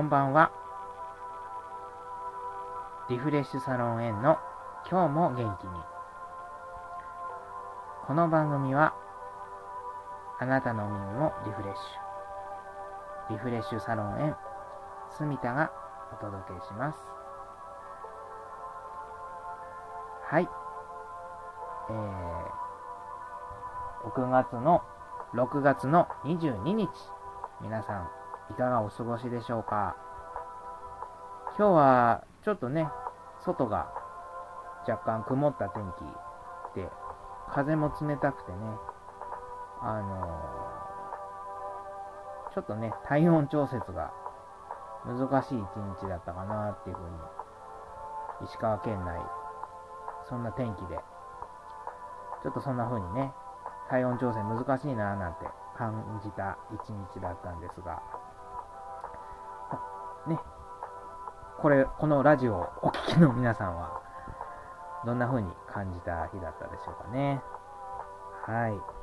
こんばんは。リフレッシュサロン園の今日も元気に。この番組は、あなたの耳もリフレッシュ。リフレッシュサロン園、住田がお届けします。はい。えー、6月の、6月の22日、皆さん、いかがお過ごしでしょうか。今日は、ちょっとね、外が若干曇った天気で、風も冷たくてね、あのー、ちょっとね、体温調節が難しい一日だったかなっていうふうに、石川県内、そんな天気で、ちょっとそんな風にね、体温調整難しいなぁなんて感じた一日だったんですが、ね、これ、このラジオをお聞きの皆さんは、どんな風に感じた日だったでしょうかね。はい。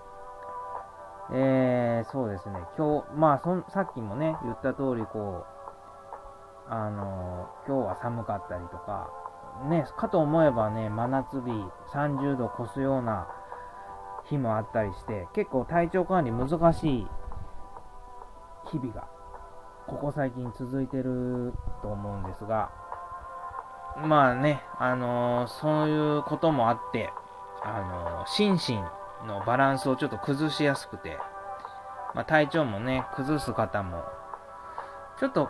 えー、そうですね、今日、まあそ、さっきもね、言った通り、こう、あのー、今日は寒かったりとか、ね、かと思えばね、真夏日、30度越すような日もあったりして、結構体調管理難しい日々が、ここ最近続いてると思うんですが、まあね、あのー、そういうこともあって、あのー、心身のバランスをちょっと崩しやすくて、まあ、体調もね、崩す方も、ちょっと、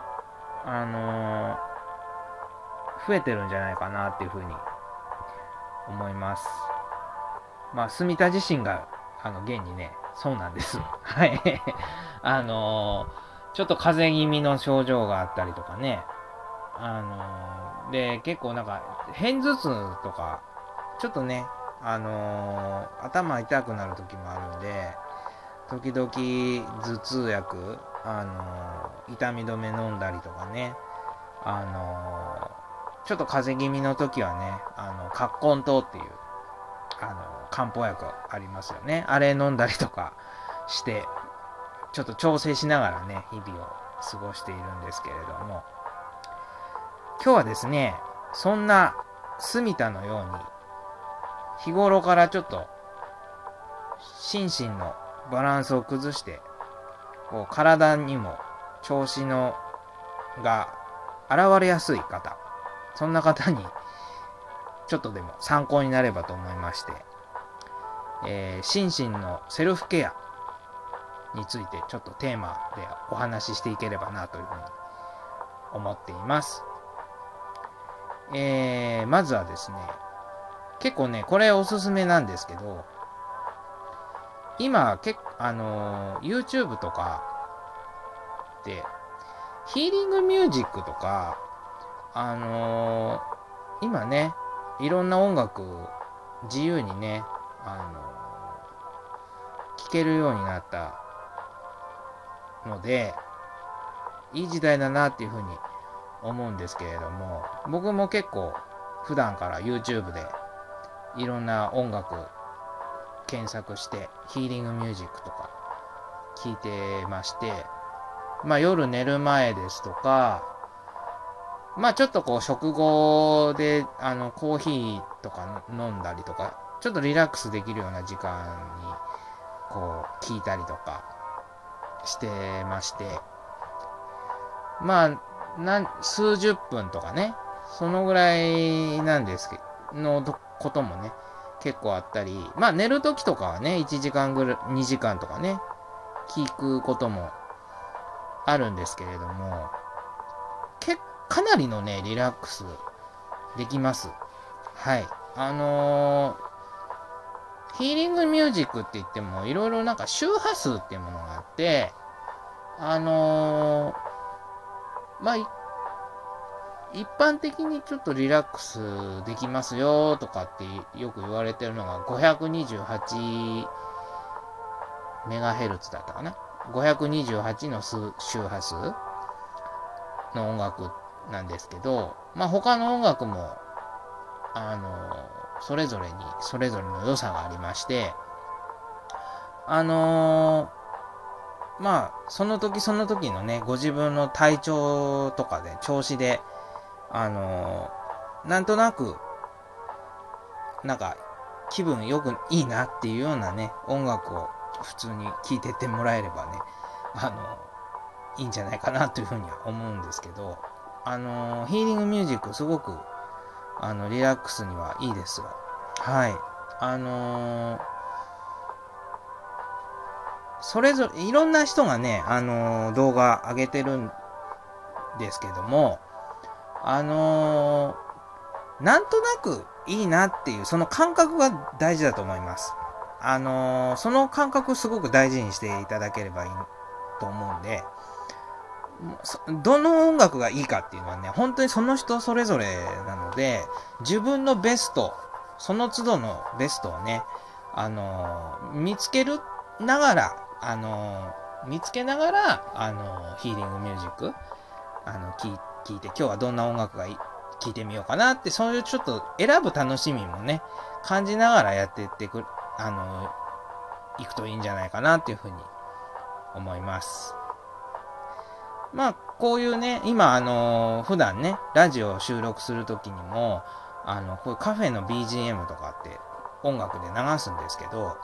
あのー、増えてるんじゃないかなっていうふうに思います。まあ、住田自身が、あの、現にね、そうなんです。はい。あのー、ちょっと風邪気味の症状があったりとかね、あのー、で、結構なんか、片頭痛とか、ちょっとね、あのー、頭痛くなる時もあるんで、時々頭痛薬、あのー、痛み止め飲んだりとかね、あのちょっと風邪気味の時はね、あの、葛根湯っていう、あの、漢方薬ありますよね。あれ飲んだりとかして、ちょっと調整しながらね、日々を過ごしているんですけれども、今日はですね、そんな住田のように、日頃からちょっと、心身のバランスを崩して、こう体にも調子のが現れやすい方、そんな方にちょっとでも参考になればと思いまして、えー、心身のセルフケア。についてちょっとテーマでお話ししていければなというふうに思っています。えー、まずはですね、結構ね、これおすすめなんですけど、今、結あのー、YouTube とかで、ヒーリングミュージックとか、あのー、今ね、いろんな音楽、自由にね、あのー、聴けるようになったので、いい時代だなっていうふうに思うんですけれども、僕も結構普段から YouTube でいろんな音楽検索して、ヒーリングミュージックとか聞いてまして、まあ夜寝る前ですとか、まあちょっとこう食後であのコーヒーとか飲んだりとか、ちょっとリラックスできるような時間にこう聞いたりとかしてまして、まあなん数十分とかね、そのぐらいなんですけど、のこともね、結構あったり、まあ寝るときとかはね、1時間ぐらい、2時間とかね、聞くこともあるんですけれども、けかなりのね、リラックスできます。はい。あのー、ヒーリングミュージックって言っても、いろいろなんか周波数っていうものがあって、あのーまあ、一般的にちょっとリラックスできますよとかってよく言われてるのが528メガヘルツだったかな？528の周波数の音楽なんですけど、まあ他の音楽も、あの、それぞれに、それぞれの良さがありまして、あのまあ、その時その時のね、ご自分の体調とかで、調子で、あのー、なんとなく、なんか、気分よくいいなっていうようなね、音楽を普通に聴いてってもらえればね、あのー、いいんじゃないかなというふうには思うんですけど、あの、ヒーリングミュージックすごく、あの、リラックスにはいいですよ。はい。あのーそれぞれ、いろんな人がね、あのー、動画上げてるんですけども、あのー、なんとなくいいなっていう、その感覚が大事だと思います。あの、その感覚すごく大事にしていただければいいと思うんで、どの音楽がいいかっていうのはね、本当にその人それぞれなので、自分のベスト、その都度のベストをね、あの見つけるながら、あの見つけながら、あのヒーリングミュージック、あの、聞いて、今日はどんな音楽がい聞いてみようかなって、そういうちょっと選ぶ楽しみもね、感じながらやっていってく、あの行くといいんじゃないかなっていうふうに思います。まあ、こういうね、今、あの普段ね、ラジオを収録するときにも、あの、こういうカフェの BGM とかって音楽で流すんですけど、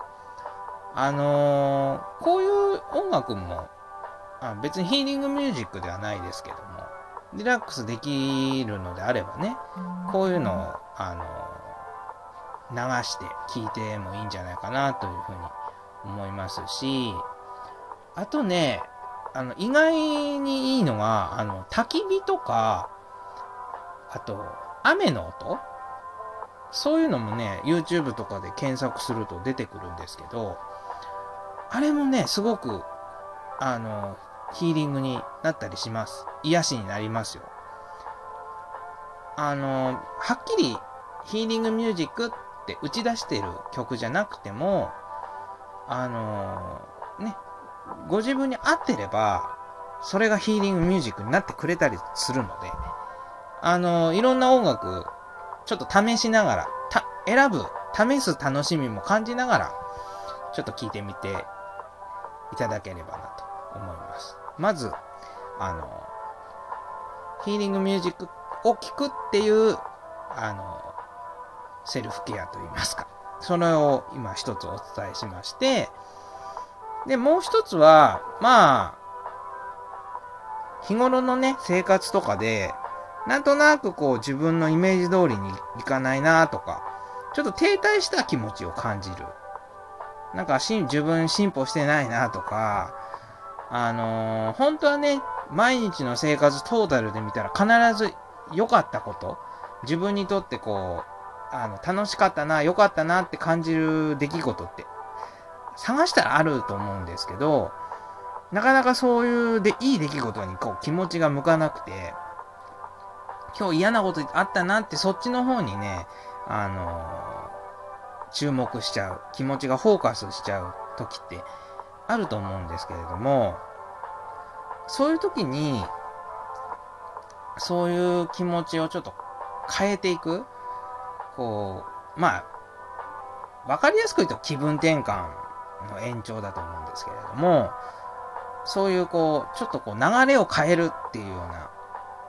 あのー、こういう音楽もあ、別にヒーリングミュージックではないですけども、リラックスできるのであればね、こういうのを、あのー、流して聴いてもいいんじゃないかなというふうに思いますし、あとね、あの、意外にいいのが、あの、焚き火とか、あと、雨の音？そういうのもね、YouTube とかで検索すると出てくるんですけど、あれもね、すごく、あの、ヒーリングになったりします。癒しになりますよ。あの、はっきりヒーリングミュージックって打ち出してる曲じゃなくても、あの、ご自分に合ってれば、それがヒーリングミュージックになってくれたりするので、あの、いろんな音楽、ちょっと試しながら、た選ぶ、試す楽しみも感じながら、ちょっと聞いてみていただければなと思います。まず、あの、ヒーリングミュージックを聴くっていう、あの、セルフケアといいますか。それを今一つお伝えしまして、で、もう一つは、まあ、日頃のね、生活とかで、なんとなくこう自分のイメージ通りにいかないなとか、ちょっと停滞した気持ちを感じる。なんかしん自分進歩してないなとか、あのー、本当はね、毎日の生活トータルで見たら必ず良かったこと、自分にとってこう、あの、楽しかったな、良かったなって感じる出来事って、探したらあると思うんですけど、なかなかそういうでいい出来事にこう気持ちが向かなくて、今日嫌なことあったなってそっちの方にね、あのー注目しちゃう、気持ちがフォーカスしちゃう時ってあると思うんですけれども、そういう時に、そういう気持ちをちょっと変えていく、こう、まあ、わかりやすく言うと気分転換の延長だと思うんですけれども、そういうこう、ちょっとこう流れを変えるっていうよ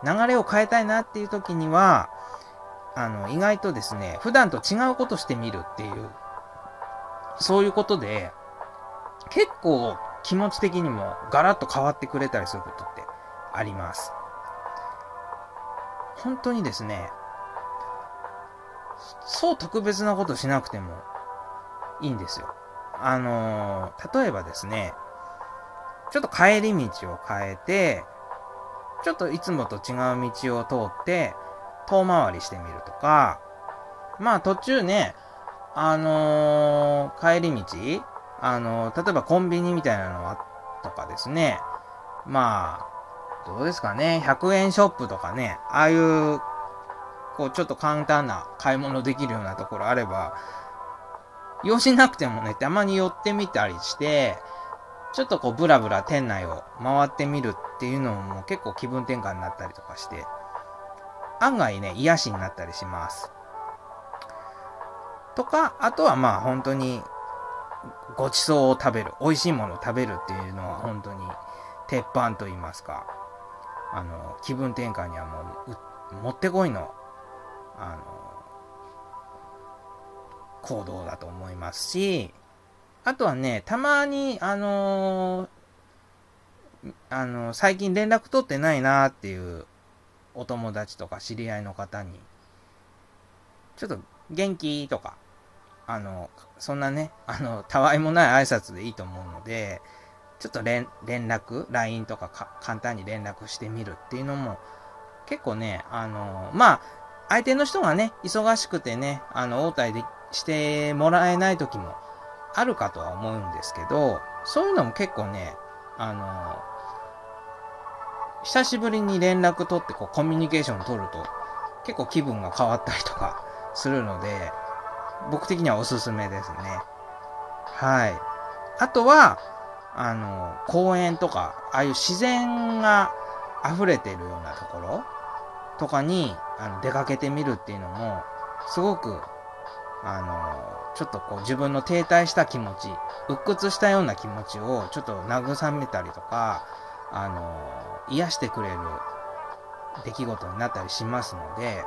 うな、流れを変えたいなっていう時には、あの、意外とですね、普段と違うことしてみるっていう、そういうことで、結構気持ち的にもガラッと変わってくれたりすることってあります。本当にですね、そう特別なことしなくてもいいんですよ。あのー、例えばですね、ちょっと帰り道を変えて、ちょっといつもと違う道を通って、遠回りしてみるとか、まあ途中ね、あのー、帰り道、あのー、例えばコンビニみたいなのはとかですね、まあ、どうですかね、100円ショップとかね、ああいう、こう、ちょっと簡単な買い物できるようなところあれば、用しなくてもね、たまに寄ってみたりして、ちょっとこう、ブラブラ店内を回ってみるっていうのも結構気分転換になったりとかして、案外ね、癒しになったりします。とか、あとはまあ本当にごちそうを食べる、美味しいものを食べるっていうのは本当に鉄板と言いますか、あの、気分転換にはもう、もってこいの、あの、行動だと思いますし、あとはね、たまに、あのあの、最近連絡取ってないなっていうお友達とか知り合いの方に、ちょっと元気とか、あの、そんなね、あの、たわいもない挨拶でいいと思うので、ちょっと連絡、LINE とか簡単に連絡してみるっていうのも、結構ね、あの、まあ、相手の人がね、忙しくてね、あの、応対でしてもらえない時もあるかとは思うんですけど、そういうのも結構ね、あの、久しぶりに連絡取ってこうコミュニケーション取ると結構気分が変わったりとかするので、僕的にはおすすめですね。はい。あとは、あの、公園とか、ああいう自然が溢れてるようなところとかにあの出かけてみるっていうのも、すごく、あの、ちょっとこう自分の停滞した気持ち、鬱屈したような気持ちをちょっと慰めたりとか、あの、癒してくれる出来事になったりしますので、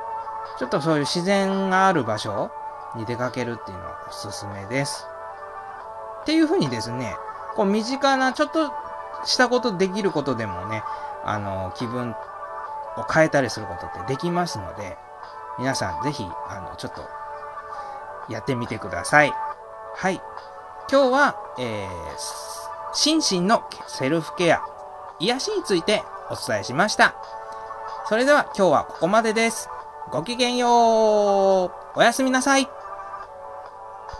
ちょっとそういう自然がある場所に出かけるっていうのはおすすめです。っていうふうにですね、こう身近なちょっとしたことできることでもね、あの、気分を変えたりすることってできますので、皆さんぜひ、あの、ちょっとやってみてください。はい。今日は、えー、心身のセルフケア、癒しについてお伝えしました。それでは今日はここまでです。ごきげんよう。おやすみなさい。